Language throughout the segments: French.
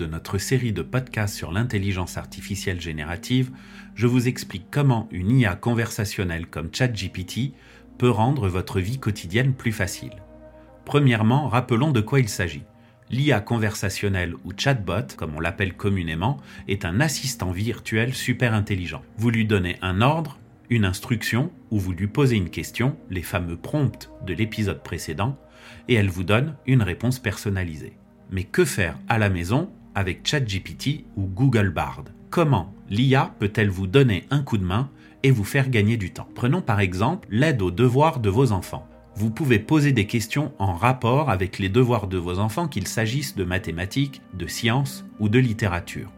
de notre série de podcasts sur l'intelligence artificielle générative, je vous explique comment une IA conversationnelle comme ChatGPT peut rendre votre vie quotidienne plus facile. Premièrement, rappelons de quoi il s'agit. L'IA conversationnelle ou chatbot, comme on l'appelle communément, est un assistant virtuel super intelligent. Vous lui donnez un ordre, une instruction ou vous lui posez une question, les fameux prompts de l'épisode précédent, et elle vous donne une réponse personnalisée. Mais que faire à la maison avec ChatGPT ou Google Bard Comment l'IA peut-elle vous donner un coup de main et vous faire gagner du temps? Prenons par exemple l'aide aux devoirs de vos enfants. Vous pouvez poser des questions en rapport avec les devoirs de vos enfants qu'il s'agisse de mathématiques, de sciences ou de littérature.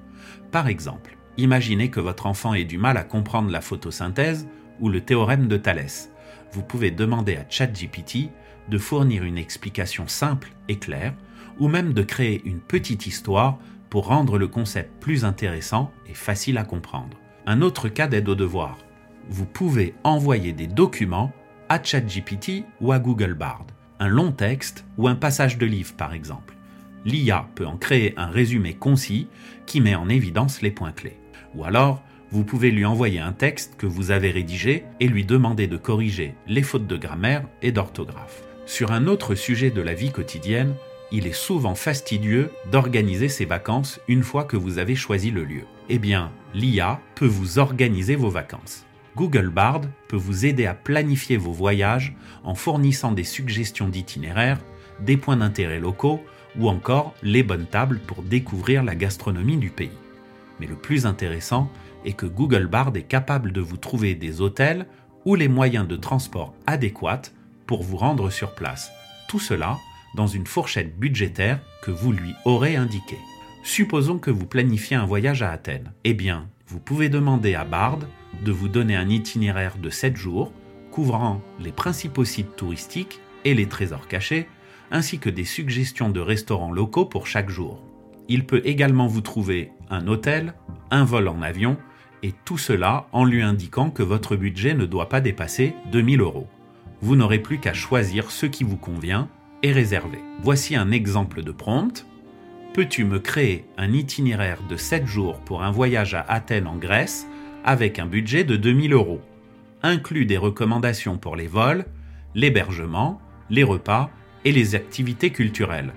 Par exemple, imaginez que votre enfant ait du mal à comprendre la photosynthèse ou le théorème de Thalès. Vous pouvez demander à ChatGPT de fournir une explication simple et claire, ou même de créer une petite histoire pour rendre le concept plus intéressant et facile à comprendre. Un autre cas d'aide au devoir. Vous pouvez envoyer des documents à ChatGPT ou à Google Bard, un long texte ou un passage de livre par exemple. L'IA peut en créer un résumé concis qui met en évidence les points clés. Ou alors, vous pouvez lui envoyer un texte que vous avez rédigé et lui demander de corriger les fautes de grammaire et d'orthographe. Sur un autre sujet de la vie quotidienne, il est souvent fastidieux d'organiser ses vacances une fois que vous avez choisi le lieu. Eh bien, l'IA peut vous organiser vos vacances. Google Bard peut vous aider à planifier vos voyages en fournissant des suggestions d'itinéraires, des points d'intérêt locaux ou encore les bonnes tables pour découvrir la gastronomie du pays. Mais le plus intéressant est que Google Bard est capable de vous trouver des hôtels ou les moyens de transport adéquats pour vous rendre sur place. Tout cela dans une fourchette budgétaire que vous lui aurez indiquée. Supposons que vous planifiez un voyage à Athènes. Eh bien, vous pouvez demander à Bard de vous donner un itinéraire de 7 jours couvrant les principaux sites touristiques et les trésors cachés, ainsi que des suggestions de restaurants locaux pour chaque jour. Il peut également vous trouver un hôtel, un vol en avion, et tout cela en lui indiquant que votre budget ne doit pas dépasser 2000 euros. Vous n'aurez plus qu'à choisir ce qui vous convient et réserver. Voici un exemple de prompt. Peux-tu me créer un itinéraire de 7 jours pour un voyage à Athènes en Grèce avec un budget de 2000 euros? Inclus des recommandations pour les vols, l'hébergement, les repas et les activités culturelles.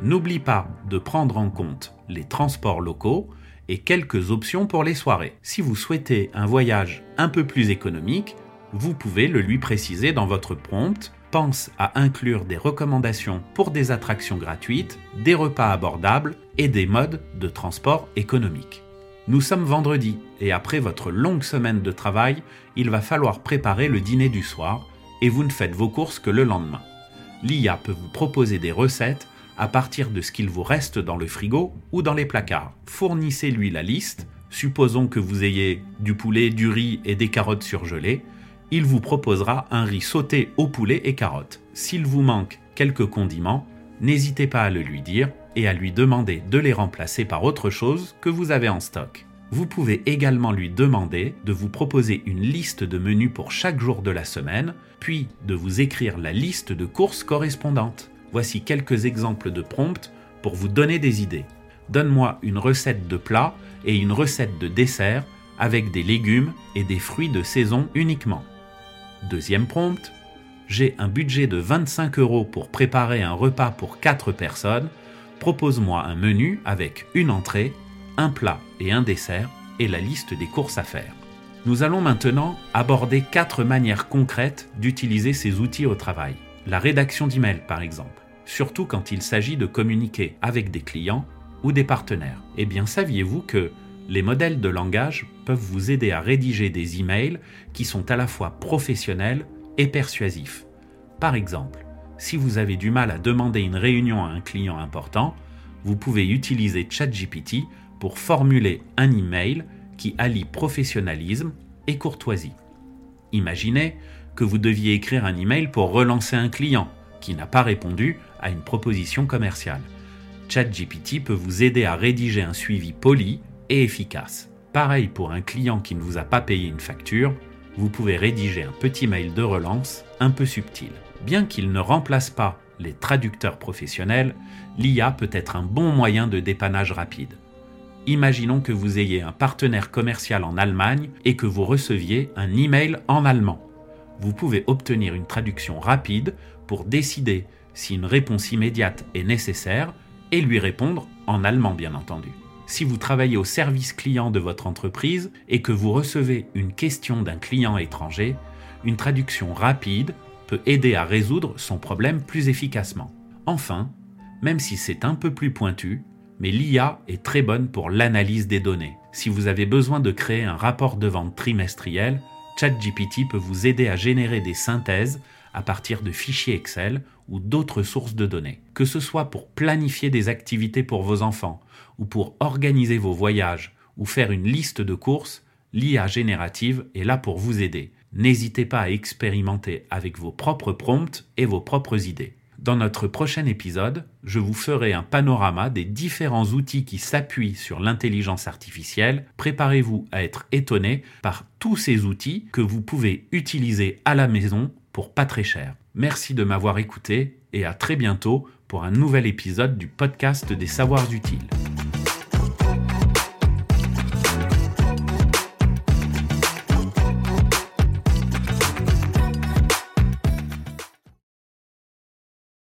N'oublie pas de prendre en compte les transports locaux et quelques options pour les soirées. Si vous souhaitez un voyage un peu plus économique, vous pouvez le lui préciser dans votre prompt. Pense à inclure des recommandations pour des attractions gratuites, des repas abordables et des modes de transport économique. Nous sommes vendredi et après votre longue semaine de travail, il va falloir préparer le dîner du soir et vous ne faites vos courses que le lendemain. L'IA peut vous proposer des recettes à partir de ce qu'il vous reste dans le frigo ou dans les placards. Fournissez-lui la liste. Supposons que vous ayez du poulet, du riz et des carottes surgelées il vous proposera un riz sauté au poulet et carottes. S'il vous manque quelques condiments, n'hésitez pas à le lui dire et à lui demander de les remplacer par autre chose que vous avez en stock. Vous pouvez également lui demander de vous proposer une liste de menus pour chaque jour de la semaine, puis de vous écrire la liste de courses correspondantes. Voici quelques exemples de prompts pour vous donner des idées. Donne-moi une recette de plat et une recette de dessert avec des légumes et des fruits de saison uniquement. Deuxième prompt, j'ai un budget de 25 euros pour préparer un repas pour 4 personnes. Propose-moi un menu avec une entrée, un plat et un dessert et la liste des courses à faire. Nous allons maintenant aborder quatre manières concrètes d'utiliser ces outils au travail. La rédaction d'email par exemple, surtout quand il s'agit de communiquer avec des clients ou des partenaires. Eh bien, saviez-vous que les modèles de langage peuvent vous aider à rédiger des emails qui sont à la fois professionnels et persuasifs. Par exemple, si vous avez du mal à demander une réunion à un client important, vous pouvez utiliser ChatGPT pour formuler un email qui allie professionnalisme et courtoisie. Imaginez que vous deviez écrire un email pour relancer un client qui n'a pas répondu à une proposition commerciale. ChatGPT peut vous aider à rédiger un suivi poli efficace. Pareil pour un client qui ne vous a pas payé une facture, vous pouvez rédiger un petit mail de relance un peu subtil. Bien qu'il ne remplace pas les traducteurs professionnels, l'IA peut être un bon moyen de dépannage rapide. Imaginons que vous ayez un partenaire commercial en Allemagne et que vous receviez un email en allemand. Vous pouvez obtenir une traduction rapide pour décider si une réponse immédiate est nécessaire et lui répondre en allemand bien entendu. Si vous travaillez au service client de votre entreprise et que vous recevez une question d'un client étranger, une traduction rapide peut aider à résoudre son problème plus efficacement. Enfin, même si c'est un peu plus pointu, mais l'IA est très bonne pour l'analyse des données. Si vous avez besoin de créer un rapport de vente trimestriel, ChatGPT peut vous aider à générer des synthèses à partir de fichiers Excel ou d'autres sources de données. Que ce soit pour planifier des activités pour vos enfants, ou pour organiser vos voyages, ou faire une liste de courses, l'IA générative est là pour vous aider. N'hésitez pas à expérimenter avec vos propres prompts et vos propres idées. Dans notre prochain épisode, je vous ferai un panorama des différents outils qui s'appuient sur l'intelligence artificielle. Préparez-vous à être étonné par tous ces outils que vous pouvez utiliser à la maison pour pas très cher. Merci de m'avoir écouté et à très bientôt pour un nouvel épisode du podcast des savoirs utiles.